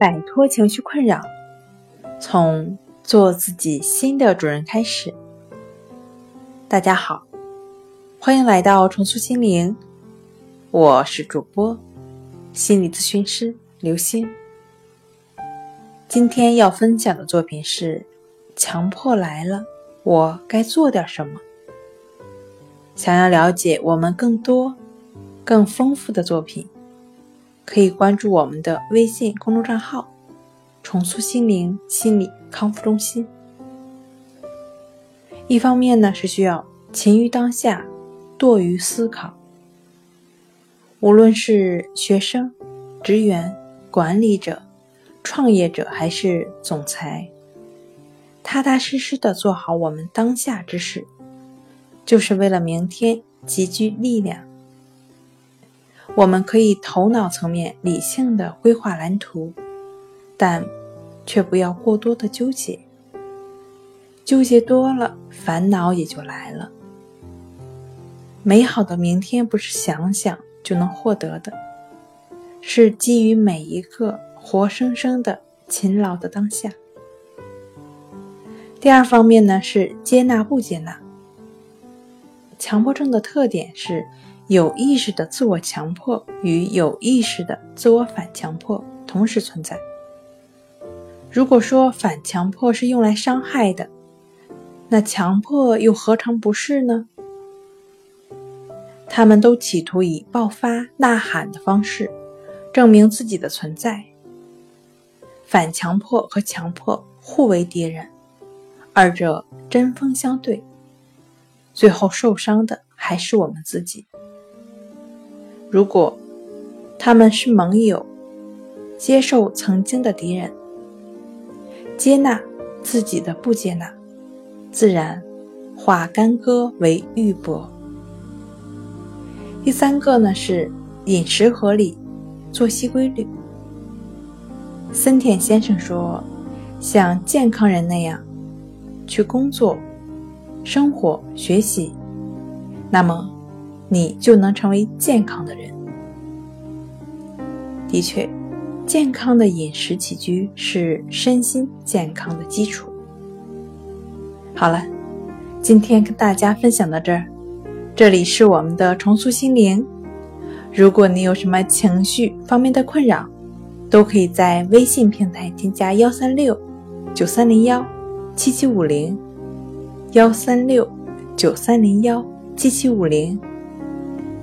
摆脱情绪困扰，从做自己新的主人开始。大家好，欢迎来到重塑心灵，我是主播心理咨询师刘星。今天要分享的作品是《强迫来了，我该做点什么》。想要了解我们更多、更丰富的作品。可以关注我们的微信公众账号“重塑心灵心理康复中心”。一方面呢，是需要勤于当下，多于思考。无论是学生、职员、管理者、创业者，还是总裁，踏踏实实的做好我们当下之事，就是为了明天积聚力量。我们可以头脑层面理性的规划蓝图，但却不要过多的纠结。纠结多了，烦恼也就来了。美好的明天不是想想就能获得的，是基于每一个活生生的勤劳的当下。第二方面呢，是接纳不接纳。强迫症的特点是。有意识的自我强迫与有意识的自我反强迫同时存在。如果说反强迫是用来伤害的，那强迫又何尝不是呢？他们都企图以爆发、呐喊的方式证明自己的存在。反强迫和强迫互为敌人，二者针锋相对，最后受伤的还是我们自己。如果他们是盟友，接受曾经的敌人，接纳自己的不接纳，自然化干戈为玉帛。第三个呢是饮食合理，作息规律。森田先生说：“像健康人那样去工作、生活、学习，那么。”你就能成为健康的人。的确，健康的饮食起居是身心健康的基础。好了，今天跟大家分享到这儿。这里是我们的重塑心灵。如果你有什么情绪方面的困扰，都可以在微信平台添加幺三六九三零幺七七五零幺三六九三零幺七七五零。